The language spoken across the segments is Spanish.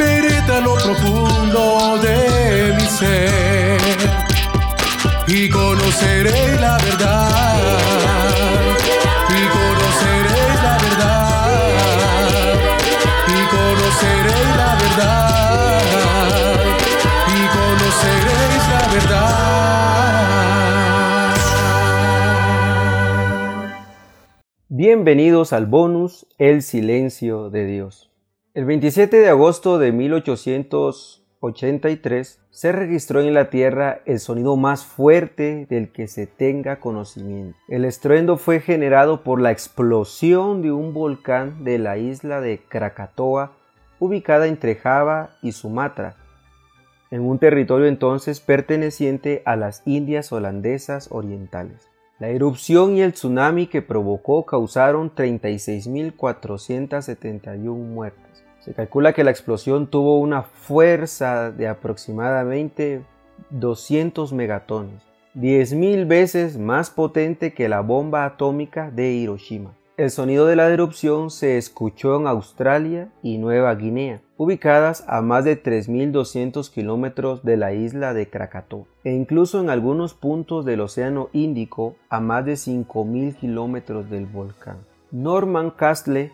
penetra lo profundo de mi ser y conoceré la verdad y conoceré la verdad y conoceré la verdad y conoceréis la verdad. Bienvenidos al bonus El silencio de Dios. El 27 de agosto de 1883 se registró en la Tierra el sonido más fuerte del que se tenga conocimiento. El estruendo fue generado por la explosión de un volcán de la isla de Krakatoa, ubicada entre Java y Sumatra, en un territorio entonces perteneciente a las Indias holandesas orientales. La erupción y el tsunami que provocó causaron 36.471 muertes. Se calcula que la explosión tuvo una fuerza de aproximadamente 200 megatones, 10.000 veces más potente que la bomba atómica de Hiroshima. El sonido de la erupción se escuchó en Australia y Nueva Guinea, ubicadas a más de 3.200 kilómetros de la isla de Krakatoa, e incluso en algunos puntos del Océano Índico a más de 5.000 kilómetros del volcán. Norman Castle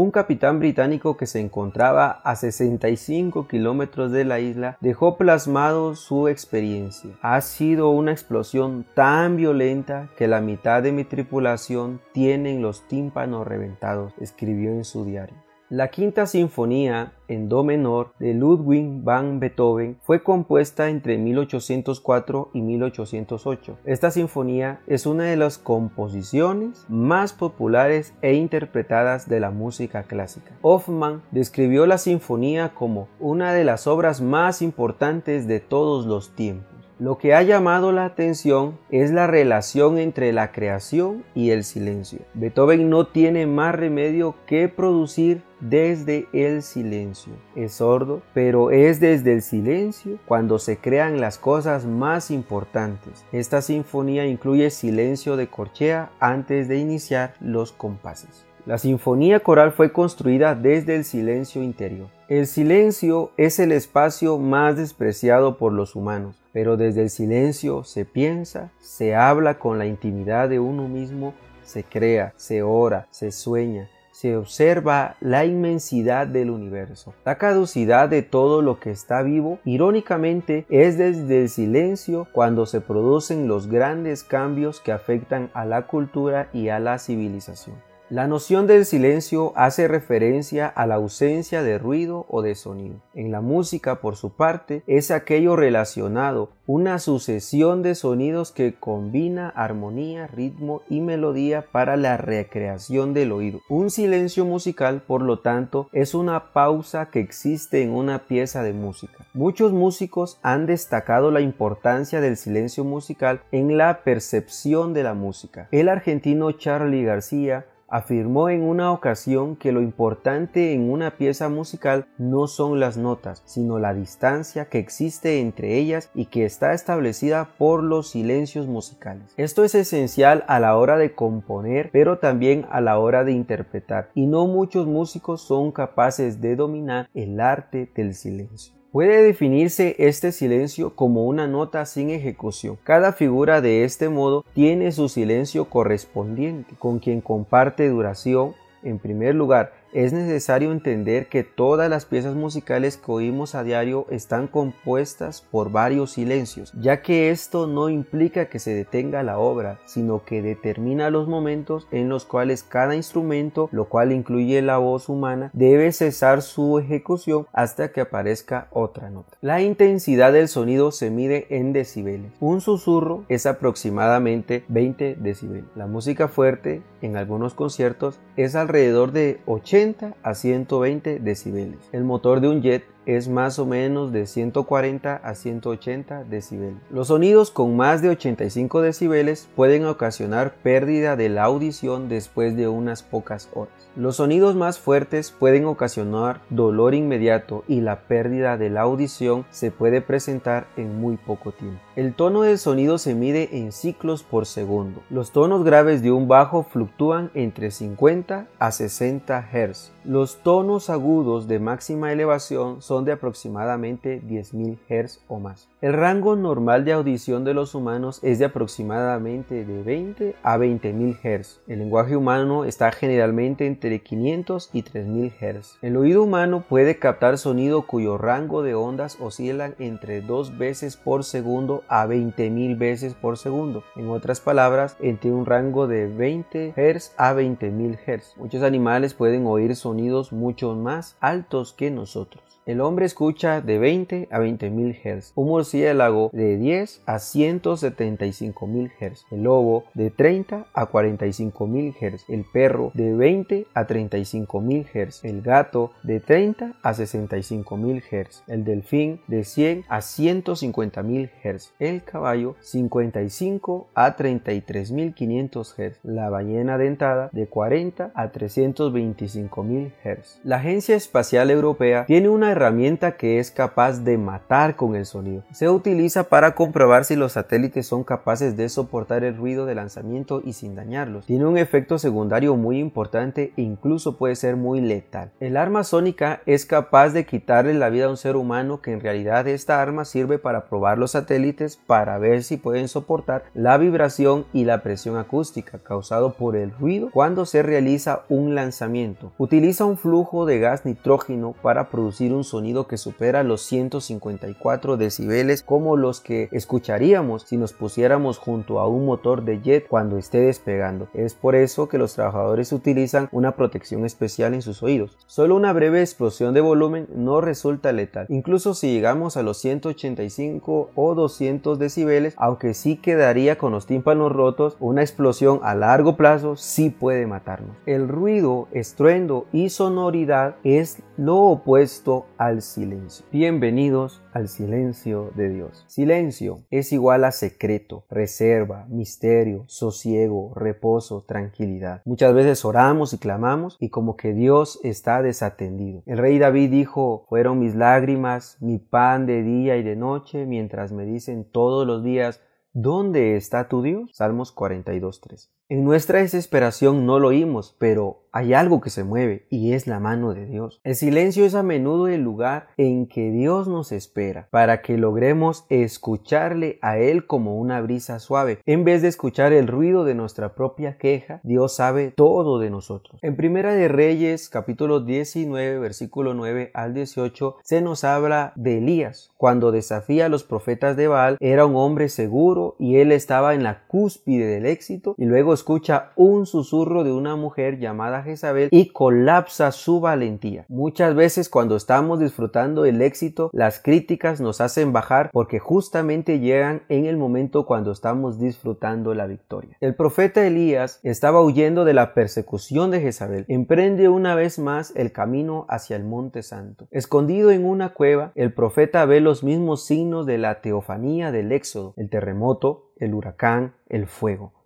un capitán británico que se encontraba a 65 kilómetros de la isla dejó plasmado su experiencia. Ha sido una explosión tan violenta que la mitad de mi tripulación tienen los tímpanos reventados, escribió en su diario. La quinta sinfonía en do menor de Ludwig van Beethoven fue compuesta entre 1804 y 1808. Esta sinfonía es una de las composiciones más populares e interpretadas de la música clásica. Hoffman describió la sinfonía como una de las obras más importantes de todos los tiempos. Lo que ha llamado la atención es la relación entre la creación y el silencio. Beethoven no tiene más remedio que producir desde el silencio. Es sordo, pero es desde el silencio cuando se crean las cosas más importantes. Esta sinfonía incluye silencio de corchea antes de iniciar los compases. La sinfonía coral fue construida desde el silencio interior. El silencio es el espacio más despreciado por los humanos, pero desde el silencio se piensa, se habla con la intimidad de uno mismo, se crea, se ora, se sueña, se observa la inmensidad del universo. La caducidad de todo lo que está vivo, irónicamente, es desde el silencio cuando se producen los grandes cambios que afectan a la cultura y a la civilización. La noción del silencio hace referencia a la ausencia de ruido o de sonido. En la música, por su parte, es aquello relacionado, una sucesión de sonidos que combina armonía, ritmo y melodía para la recreación del oído. Un silencio musical, por lo tanto, es una pausa que existe en una pieza de música. Muchos músicos han destacado la importancia del silencio musical en la percepción de la música. El argentino Charlie García afirmó en una ocasión que lo importante en una pieza musical no son las notas, sino la distancia que existe entre ellas y que está establecida por los silencios musicales. Esto es esencial a la hora de componer, pero también a la hora de interpretar, y no muchos músicos son capaces de dominar el arte del silencio. Puede definirse este silencio como una nota sin ejecución. Cada figura de este modo tiene su silencio correspondiente, con quien comparte duración, en primer lugar, es necesario entender que todas las piezas musicales que oímos a diario están compuestas por varios silencios, ya que esto no implica que se detenga la obra, sino que determina los momentos en los cuales cada instrumento, lo cual incluye la voz humana, debe cesar su ejecución hasta que aparezca otra nota. La intensidad del sonido se mide en decibeles. Un susurro es aproximadamente 20 decibeles. La música fuerte, en algunos conciertos, es alrededor de 80 80 a 120 decibeles. El motor de un jet es más o menos de 140 a 180 decibeles. Los sonidos con más de 85 decibeles pueden ocasionar pérdida de la audición después de unas pocas horas. Los sonidos más fuertes pueden ocasionar dolor inmediato y la pérdida de la audición se puede presentar en muy poco tiempo. El tono del sonido se mide en ciclos por segundo. Los tonos graves de un bajo fluctúan entre 50 a 60 Hz. Los tonos agudos de máxima elevación son de aproximadamente 10.000 Hz o más. El rango normal de audición de los humanos es de aproximadamente de 20 a 20.000 Hz. El lenguaje humano está generalmente entre 500 y 3.000 Hz. El oído humano puede captar sonido cuyo rango de ondas oscilan entre 2 veces por segundo a 20.000 veces por segundo. En otras palabras, entre un rango de 20 Hz a 20.000 Hz. Muchos animales pueden oír sonidos mucho más altos que nosotros. El hombre escucha de 20 a 20 mil Hz, un murciélago de 10 a 175 mil Hz, el lobo de 30 a 45 mil Hz, el perro de 20 a 35 mil Hz, el gato de 30 a 65 mil Hz, el delfín de 100 a 150 mil Hz, el caballo 55 a 33 mil 500 Hz, la ballena dentada de 40 a 325 mil Hz. La Agencia Espacial Europea tiene una herramienta que es capaz de matar con el sonido. Se utiliza para comprobar si los satélites son capaces de soportar el ruido de lanzamiento y sin dañarlos. Tiene un efecto secundario muy importante e incluso puede ser muy letal. El arma sónica es capaz de quitarle la vida a un ser humano que en realidad esta arma sirve para probar los satélites para ver si pueden soportar la vibración y la presión acústica causado por el ruido cuando se realiza un lanzamiento. Utiliza un flujo de gas nitrógeno para producir un sonido que supera los 154 decibeles como los que escucharíamos si nos pusiéramos junto a un motor de jet cuando esté despegando. Es por eso que los trabajadores utilizan una protección especial en sus oídos. Solo una breve explosión de volumen no resulta letal. Incluso si llegamos a los 185 o 200 decibeles, aunque sí quedaría con los tímpanos rotos, una explosión a largo plazo sí puede matarnos. El ruido, estruendo y sonoridad es lo opuesto al silencio. Bienvenidos al silencio de Dios. Silencio es igual a secreto, reserva, misterio, sosiego, reposo, tranquilidad. Muchas veces oramos y clamamos y como que Dios está desatendido. El rey David dijo, fueron mis lágrimas, mi pan de día y de noche, mientras me dicen todos los días, ¿dónde está tu Dios? Salmos 42.3. En nuestra desesperación no lo oímos, pero hay algo que se mueve y es la mano de Dios. El silencio es a menudo el lugar en que Dios nos espera para que logremos escucharle a Él como una brisa suave. En vez de escuchar el ruido de nuestra propia queja, Dios sabe todo de nosotros. En Primera de Reyes, capítulo 19, versículo 9 al 18, se nos habla de Elías. Cuando desafía a los profetas de Baal, era un hombre seguro y él estaba en la cúspide del éxito y luego escucha un susurro de una mujer llamada Jezabel y colapsa su valentía. Muchas veces cuando estamos disfrutando el éxito, las críticas nos hacen bajar porque justamente llegan en el momento cuando estamos disfrutando la victoria. El profeta Elías estaba huyendo de la persecución de Jezabel. Emprende una vez más el camino hacia el monte santo. Escondido en una cueva, el profeta ve los mismos signos de la teofanía del éxodo, el terremoto, el huracán, el fuego.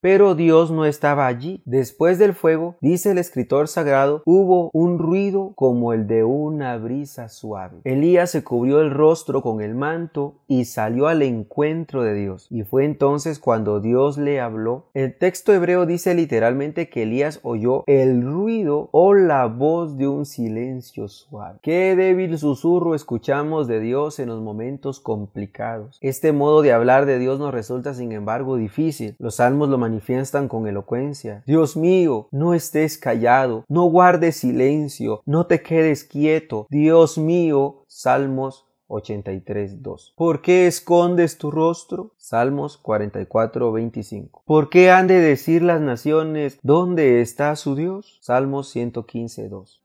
Pero Dios no estaba allí. Después del fuego, dice el escritor sagrado, hubo un ruido como el de una brisa suave. Elías se cubrió el rostro con el manto y salió al encuentro de Dios. Y fue entonces cuando Dios le habló. El texto hebreo dice literalmente que Elías oyó el ruido o la voz de un silencio suave. Qué débil susurro escuchamos de Dios en los momentos complicados. Este modo de hablar de Dios nos resulta sin embargo difícil. Los salmos lo manifiestan con elocuencia. Dios mío, no estés callado, no guardes silencio, no te quedes quieto. Dios mío, Salmos 83.2. ¿Por qué escondes tu rostro? Salmos 44.25. ¿Por qué han de decir las naciones dónde está su Dios? Salmos 115.2.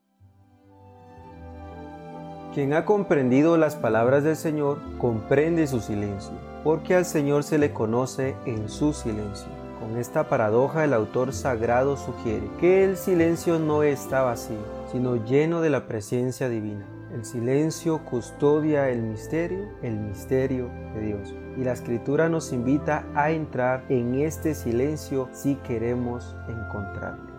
Quien ha comprendido las palabras del Señor comprende su silencio, porque al Señor se le conoce en su silencio Con esta paradoja el autor sagrado sugiere que el silencio no está vacío, sino lleno de la presencia divina. El silencio custodia el misterio, el misterio de Dios. Y la escritura nos invita a entrar en este silencio si queremos encontrarlo.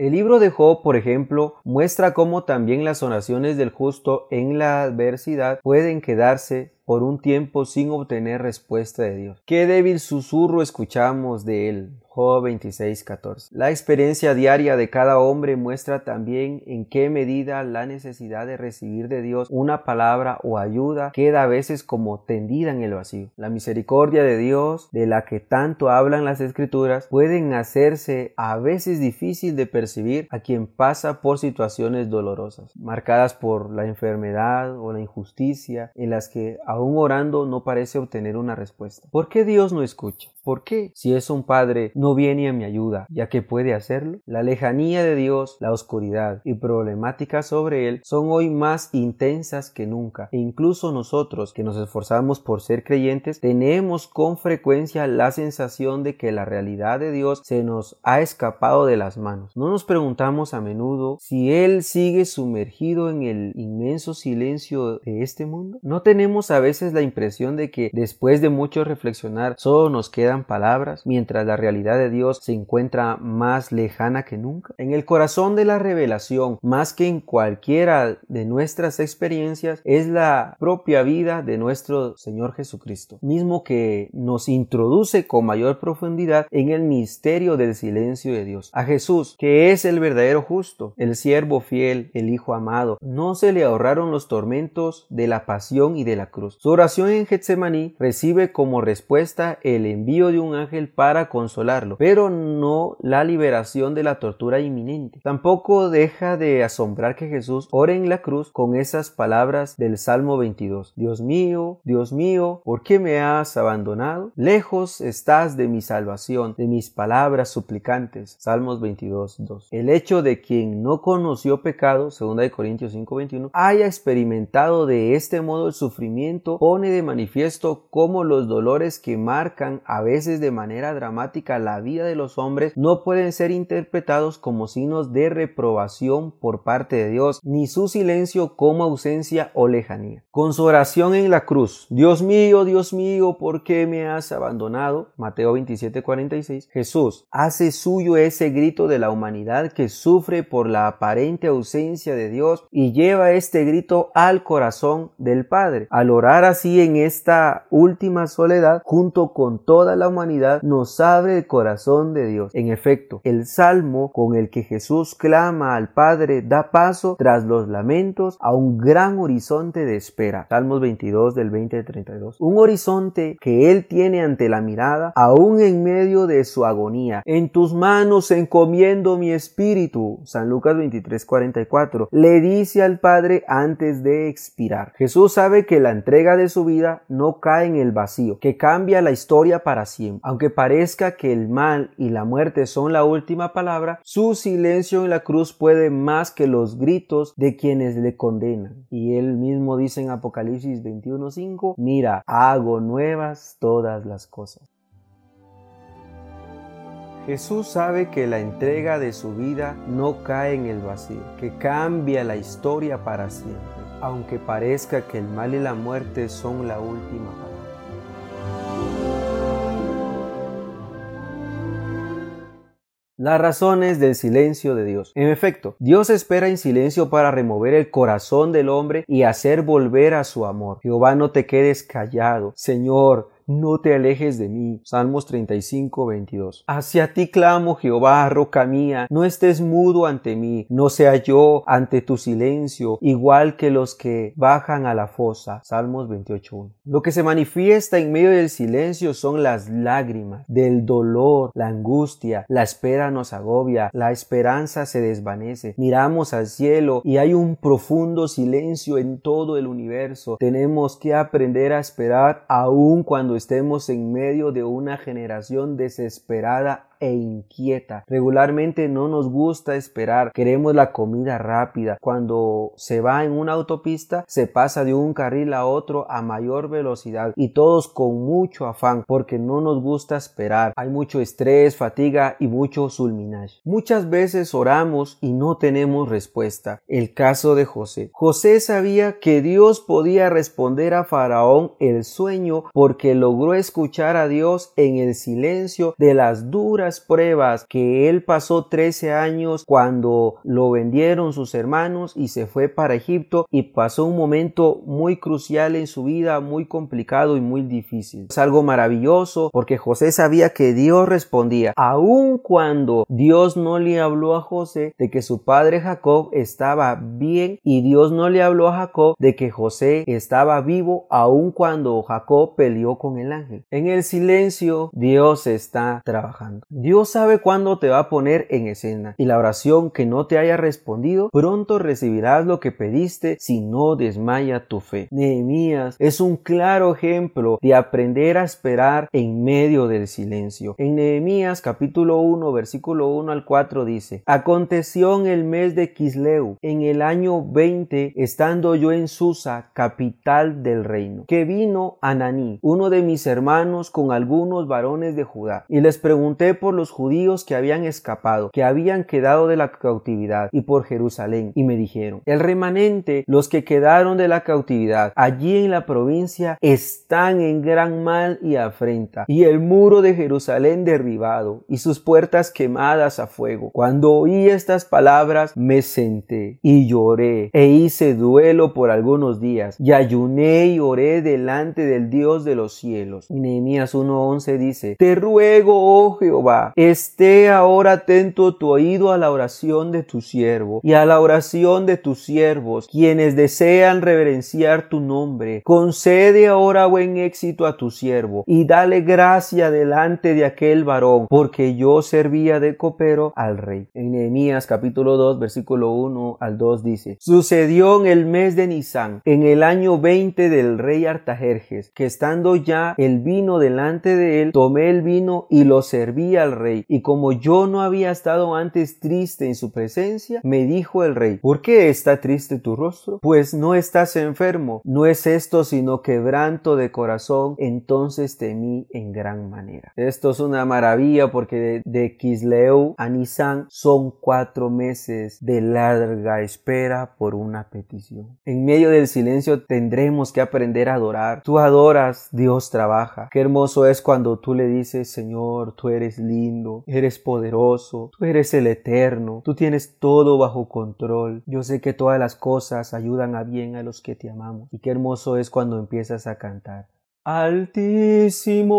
El libro de Job, por ejemplo, muestra cómo también las oraciones del justo en la adversidad pueden quedarse por un tiempo sin obtener respuesta de Dios. Qué débil susurro escuchamos de él. Job 26:14. La experiencia diaria de cada hombre muestra también en qué medida la necesidad de recibir de Dios una palabra o ayuda queda a veces como tendida en el vacío. La misericordia de Dios, de la que tanto hablan las escrituras, pueden hacerse a veces difícil de percibir a quien pasa por situaciones dolorosas, marcadas por la enfermedad o la injusticia, en las que aún orando no parece obtener una respuesta. ¿Por qué Dios no escucha? ¿Por qué? Si es un padre, no viene a mi ayuda, ya que puede hacerlo. La lejanía de Dios, la oscuridad y problemáticas sobre él son hoy más intensas que nunca. E incluso nosotros, que nos esforzamos por ser creyentes, tenemos con frecuencia la sensación de que la realidad de Dios se nos ha escapado de las manos. No nos preguntamos a menudo si Él sigue sumergido en el inmenso silencio de este mundo. ¿No tenemos a veces la impresión de que después de mucho reflexionar solo nos queda palabras, mientras la realidad de Dios se encuentra más lejana que nunca. En el corazón de la revelación, más que en cualquiera de nuestras experiencias, es la propia vida de nuestro Señor Jesucristo, mismo que nos introduce con mayor profundidad en el misterio del silencio de Dios. A Jesús, que es el verdadero justo, el siervo fiel, el Hijo amado, no se le ahorraron los tormentos de la pasión y de la cruz. Su oración en Getsemaní recibe como respuesta el envío de un ángel para consolarlo, pero no la liberación de la tortura inminente. Tampoco deja de asombrar que Jesús ore en la cruz con esas palabras del Salmo 22. Dios mío, Dios mío, ¿por qué me has abandonado? Lejos estás de mi salvación, de mis palabras suplicantes. Salmos 22, 2. El hecho de quien no conoció pecado, 2 Corintios 5, 21, haya experimentado de este modo el sufrimiento, pone de manifiesto cómo los dolores que marcan a veces de manera dramática la vida de los hombres no pueden ser interpretados como signos de reprobación por parte de Dios, ni su silencio como ausencia o lejanía. Con su oración en la cruz, Dios mío, Dios mío, ¿por qué me has abandonado? Mateo 27:46, Jesús hace suyo ese grito de la humanidad que sufre por la aparente ausencia de Dios y lleva este grito al corazón del Padre. Al orar así en esta última soledad, junto con toda la humanidad nos abre el corazón de Dios. En efecto, el salmo con el que Jesús clama al Padre da paso tras los lamentos a un gran horizonte de espera. Salmos 22 del 20 al 32. Un horizonte que Él tiene ante la mirada aún en medio de su agonía. En tus manos encomiendo mi espíritu. San Lucas 23 44. Le dice al Padre antes de expirar. Jesús sabe que la entrega de su vida no cae en el vacío, que cambia la historia para siempre. Aunque parezca que el mal y la muerte son la última palabra, su silencio en la cruz puede más que los gritos de quienes le condenan. Y él mismo dice en Apocalipsis 21:5, mira, hago nuevas todas las cosas. Jesús sabe que la entrega de su vida no cae en el vacío, que cambia la historia para siempre, aunque parezca que el mal y la muerte son la última palabra. Las razones del silencio de Dios. En efecto, Dios espera en silencio para remover el corazón del hombre y hacer volver a su amor. Jehová, no te quedes callado. Señor, no te alejes de mí. Salmos 35, 22. Hacia ti clamo, Jehová, roca mía, no estés mudo ante mí, no sea yo ante tu silencio, igual que los que bajan a la fosa. Salmos 28, Lo que se manifiesta en medio del silencio son las lágrimas, del dolor, la angustia, la espera nos agobia, la esperanza se desvanece. Miramos al cielo y hay un profundo silencio en todo el universo. Tenemos que aprender a esperar aun cuando estemos en medio de una generación desesperada e inquieta. Regularmente no nos gusta esperar, queremos la comida rápida. Cuando se va en una autopista, se pasa de un carril a otro a mayor velocidad y todos con mucho afán porque no nos gusta esperar. Hay mucho estrés, fatiga y mucho sulminage. Muchas veces oramos y no tenemos respuesta. El caso de José. José sabía que Dios podía responder a Faraón el sueño porque logró escuchar a Dios en el silencio de las duras pruebas que él pasó 13 años cuando lo vendieron sus hermanos y se fue para Egipto y pasó un momento muy crucial en su vida, muy complicado y muy difícil. Es algo maravilloso porque José sabía que Dios respondía, aun cuando Dios no le habló a José de que su padre Jacob estaba bien y Dios no le habló a Jacob de que José estaba vivo aun cuando Jacob peleó con el ángel. En el silencio Dios está trabajando. Dios sabe cuándo te va a poner en escena y la oración que no te haya respondido pronto recibirás lo que pediste si no desmaya tu fe. Nehemías es un claro ejemplo de aprender a esperar en medio del silencio. En Nehemías capítulo 1 versículo 1 al 4 dice, Aconteció en el mes de Quisleu, en el año 20, estando yo en Susa, capital del reino, que vino Ananí, uno de mis hermanos, con algunos varones de Judá, y les pregunté por los judíos que habían escapado, que habían quedado de la cautividad, y por Jerusalén, y me dijeron, el remanente, los que quedaron de la cautividad, allí en la provincia, están en gran mal y afrenta, y el muro de Jerusalén derribado, y sus puertas quemadas a fuego. Cuando oí estas palabras, me senté y lloré, e hice duelo por algunos días, y ayuné y oré delante del Dios de los cielos. Nehemías 1.11 dice, Te ruego, oh Jehová, esté ahora atento tu oído a la oración de tu siervo, y a la oración de tus siervos, quienes desean reverenciar tu nombre. Concede ahora buen éxito a tu siervo, y dale gracia delante de aquel varón, porque yo servía de copero al rey. En Nehemías capítulo 2 versículo 1 al 2 dice, Sucedió en el mes de Nisan, en el año 20 del rey Artajerjes, que estando ya el vino delante de él, tomé el vino y lo serví al rey. Y como yo no había estado antes triste en su presencia, me dijo el rey, ¿por qué está triste tu rostro? Pues no estás enfermo, no es esto sino quebranto de corazón. Entonces temí en gran manera. Esto es una maravilla porque de, de Kisleu a Nisan son cuatro meses de larga espera por una petición. En medio del silencio tendremos que aprender a adorar. Tú adoras, Dios trabaja. Qué hermoso es cuando tú le dices, Señor, tú eres eres poderoso, tú eres el eterno, tú tienes todo bajo control. Yo sé que todas las cosas ayudan a bien a los que te amamos. Y qué hermoso es cuando empiezas a cantar. Altísimo,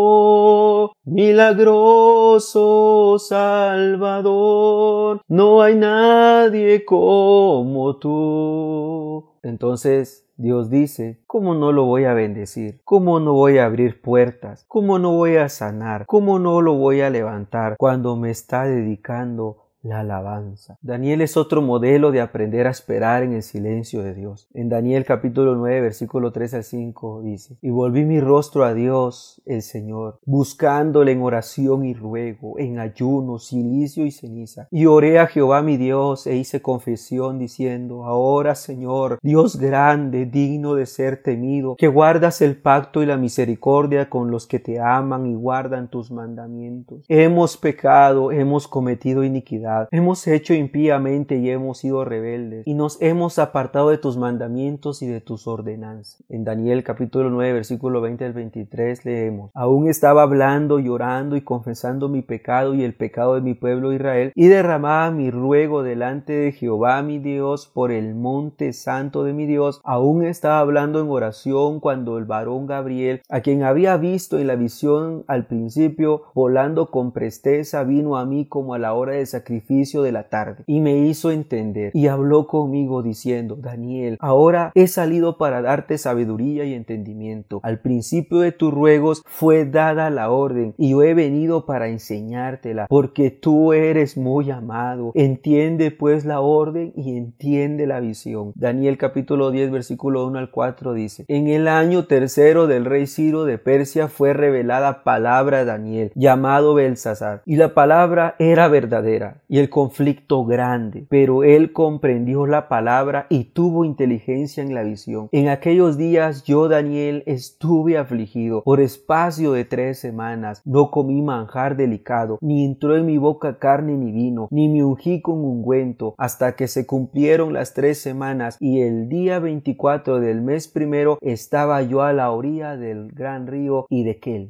milagroso Salvador, no hay nadie como tú. Entonces Dios dice, ¿cómo no lo voy a bendecir? ¿Cómo no voy a abrir puertas? ¿Cómo no voy a sanar? ¿Cómo no lo voy a levantar cuando me está dedicando la alabanza. Daniel es otro modelo de aprender a esperar en el silencio de Dios. En Daniel capítulo 9 versículo 3 al 5 dice, y volví mi rostro a Dios el Señor, buscándole en oración y ruego, en ayuno, silicio y ceniza. Y oré a Jehová mi Dios e hice confesión diciendo, ahora Señor, Dios grande, digno de ser temido, que guardas el pacto y la misericordia con los que te aman y guardan tus mandamientos. Hemos pecado, hemos cometido iniquidad hemos hecho impíamente y hemos sido rebeldes, y nos hemos apartado de tus mandamientos y de tus ordenanzas. En Daniel capítulo 9, versículo 20 al 23 leemos, aún estaba hablando, llorando y confesando mi pecado y el pecado de mi pueblo Israel, y derramaba mi ruego delante de Jehová mi Dios por el monte santo de mi Dios, aún estaba hablando en oración cuando el varón Gabriel, a quien había visto en la visión al principio, volando con presteza, vino a mí como a la hora de sacrificio de la tarde y me hizo entender y habló conmigo diciendo, Daniel, ahora he salido para darte sabiduría y entendimiento. Al principio de tus ruegos fue dada la orden y yo he venido para enseñártela porque tú eres muy amado. Entiende pues la orden y entiende la visión. Daniel capítulo 10 versículo 1 al 4 dice, en el año tercero del rey Ciro de Persia fue revelada palabra a Daniel llamado Belsasar y la palabra era verdadera y el conflicto grande, pero él comprendió la palabra y tuvo inteligencia en la visión. En aquellos días yo, Daniel, estuve afligido por espacio de tres semanas, no comí manjar delicado, ni entró en mi boca carne ni vino, ni me ungí con ungüento, hasta que se cumplieron las tres semanas y el día 24 del mes primero estaba yo a la orilla del gran río y.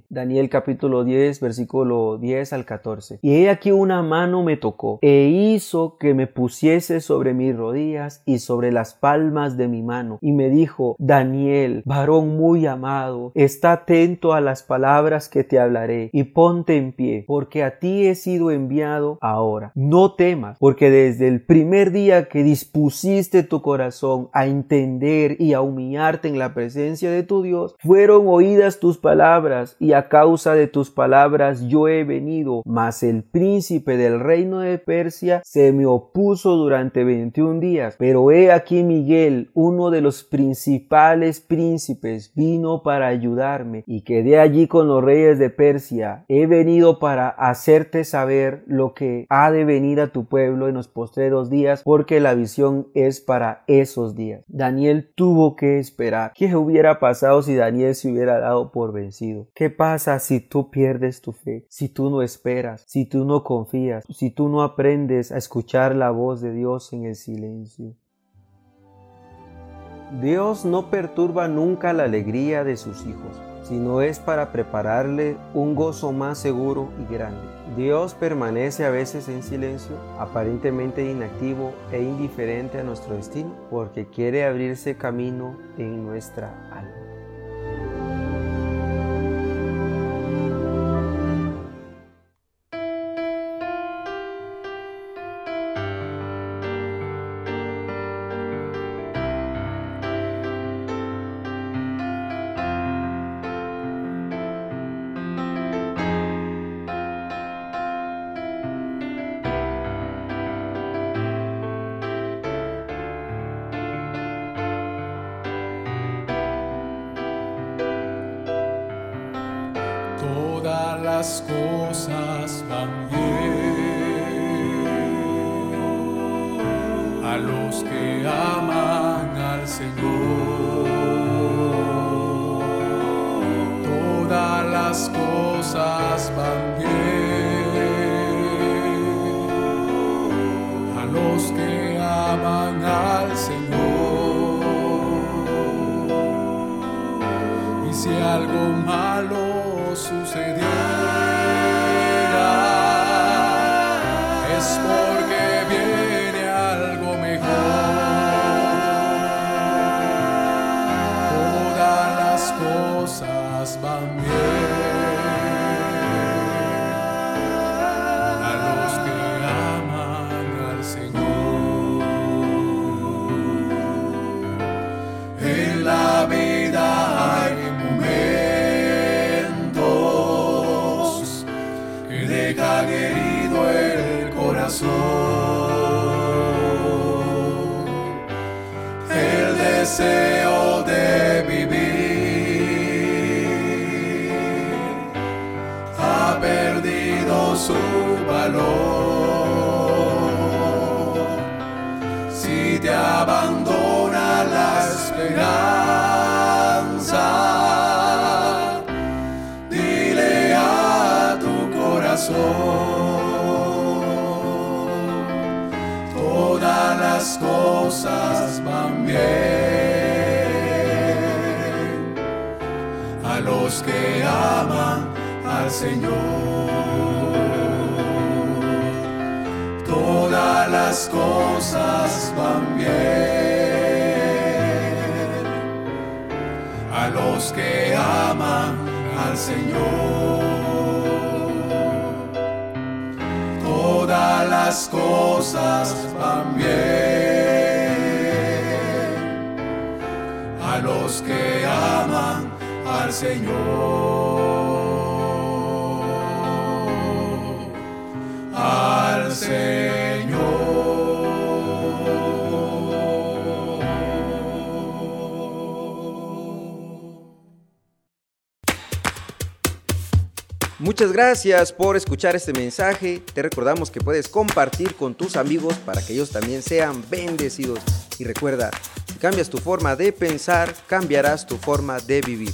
Daniel capítulo 10 versículo 10 al 14. Y he aquí una mano me tocó e hizo que me pusiese sobre mis rodillas y sobre las palmas de mi mano y me dijo Daniel, varón muy amado, está atento a las palabras que te hablaré y ponte en pie, porque a ti he sido enviado ahora. No temas, porque desde el primer día que dispusiste tu corazón a entender y a humillarte en la presencia de tu Dios, fueron oídas tus palabras y a causa de tus palabras yo he venido, mas el príncipe del reino de Persia se me opuso durante veintiún días, pero he aquí Miguel, uno de los principales príncipes, vino para ayudarme y quedé allí con los reyes de Persia. He venido para hacerte saber lo que ha de venir a tu pueblo en los postreros días, porque la visión es para esos días. Daniel tuvo que esperar. ¿Qué hubiera pasado si Daniel se hubiera dado por vencido? ¿Qué pasa si tú pierdes tu fe? Si tú no esperas, si tú no confías, si tú no aprendes a escuchar la voz de Dios en el silencio. Dios no perturba nunca la alegría de sus hijos, sino es para prepararle un gozo más seguro y grande. Dios permanece a veces en silencio, aparentemente inactivo e indiferente a nuestro destino, porque quiere abrirse camino en nuestra alma. Las cosas van bien a los que aman al Señor. Todas las cosas van bien a los que aman al Señor. Y si algo malo sucediera es porque su valor. Si te abandona la esperanza, dile a tu corazón, todas las cosas van bien a los que aman al Señor. Todas las cosas van bien a los que aman al Señor. Todas las cosas van bien a los que aman al Señor. Al Muchas gracias por escuchar este mensaje. Te recordamos que puedes compartir con tus amigos para que ellos también sean bendecidos. Y recuerda, si cambias tu forma de pensar, cambiarás tu forma de vivir.